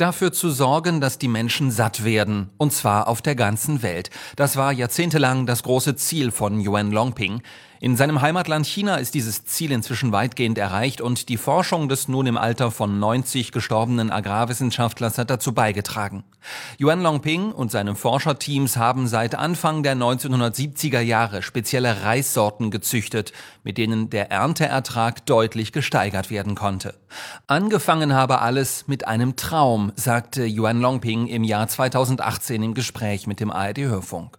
Dafür zu sorgen, dass die Menschen satt werden, und zwar auf der ganzen Welt. Das war jahrzehntelang das große Ziel von Yuan Longping. In seinem Heimatland China ist dieses Ziel inzwischen weitgehend erreicht und die Forschung des nun im Alter von 90 gestorbenen Agrarwissenschaftlers hat dazu beigetragen. Yuan Longping und seine Forscherteams haben seit Anfang der 1970er Jahre spezielle Reissorten gezüchtet, mit denen der Ernteertrag deutlich gesteigert werden konnte. Angefangen habe alles mit einem Traum, sagte Yuan Longping im Jahr 2018 im Gespräch mit dem ARD-Hörfunk.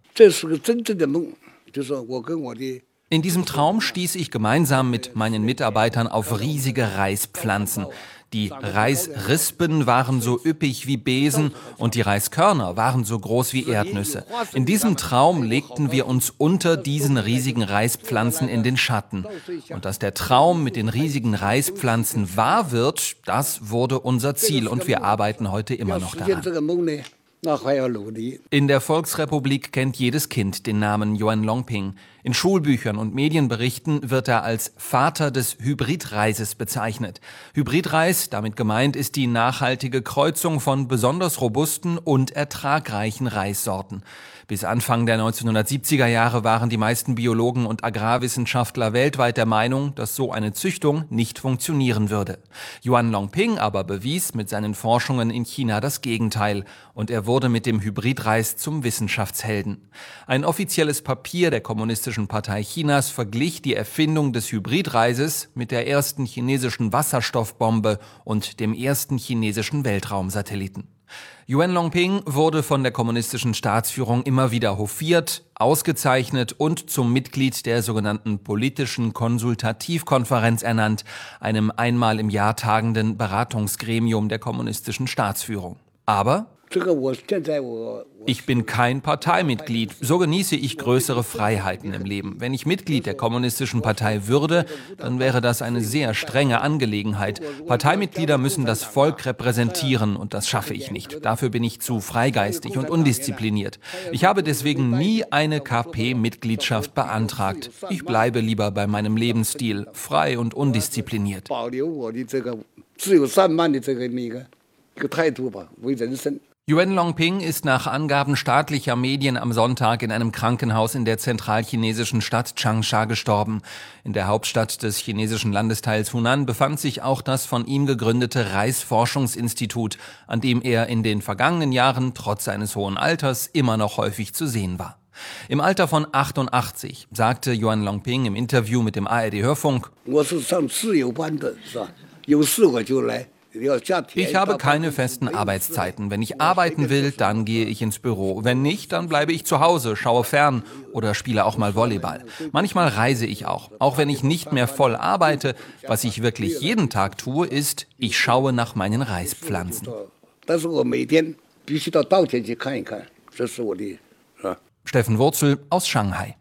In diesem Traum stieß ich gemeinsam mit meinen Mitarbeitern auf riesige Reispflanzen. Die Reisrispen waren so üppig wie Besen und die Reiskörner waren so groß wie Erdnüsse. In diesem Traum legten wir uns unter diesen riesigen Reispflanzen in den Schatten. Und dass der Traum mit den riesigen Reispflanzen wahr wird, das wurde unser Ziel und wir arbeiten heute immer noch daran. In der Volksrepublik kennt jedes Kind den Namen Yuan Longping. In Schulbüchern und Medienberichten wird er als Vater des Hybridreises bezeichnet. Hybridreis, damit gemeint ist die nachhaltige Kreuzung von besonders robusten und ertragreichen Reissorten. Bis Anfang der 1970er Jahre waren die meisten Biologen und Agrarwissenschaftler weltweit der Meinung, dass so eine Züchtung nicht funktionieren würde. Yuan Longping aber bewies mit seinen Forschungen in China das Gegenteil und er wurde mit dem Hybridreis zum Wissenschaftshelden. Ein offizielles Papier der Kommunistischen Partei Chinas verglich die Erfindung des Hybridreises mit der ersten chinesischen Wasserstoffbombe und dem ersten chinesischen Weltraumsatelliten. Yuan Longping wurde von der kommunistischen Staatsführung immer wieder hofiert, ausgezeichnet und zum Mitglied der sogenannten politischen Konsultativkonferenz ernannt, einem einmal im Jahr tagenden Beratungsgremium der kommunistischen Staatsführung. Aber ich bin kein Parteimitglied. So genieße ich größere Freiheiten im Leben. Wenn ich Mitglied der Kommunistischen Partei würde, dann wäre das eine sehr strenge Angelegenheit. Parteimitglieder müssen das Volk repräsentieren und das schaffe ich nicht. Dafür bin ich zu freigeistig und undiszipliniert. Ich habe deswegen nie eine KP-Mitgliedschaft beantragt. Ich bleibe lieber bei meinem Lebensstil, frei und undiszipliniert. 自由散漫的这个那个一个态度吧，为人生。 Yuan Longping ist nach Angaben staatlicher Medien am Sonntag in einem Krankenhaus in der zentralchinesischen Stadt Changsha gestorben. In der Hauptstadt des chinesischen Landesteils Hunan befand sich auch das von ihm gegründete Reisforschungsinstitut, an dem er in den vergangenen Jahren trotz seines hohen Alters immer noch häufig zu sehen war. Im Alter von 88 sagte Yuan Longping im Interview mit dem ARD-Hörfunk, ich habe keine festen Arbeitszeiten. Wenn ich arbeiten will, dann gehe ich ins Büro. Wenn nicht, dann bleibe ich zu Hause, schaue fern oder spiele auch mal Volleyball. Manchmal reise ich auch. Auch wenn ich nicht mehr voll arbeite, was ich wirklich jeden Tag tue, ist, ich schaue nach meinen Reispflanzen. Steffen Wurzel aus Shanghai.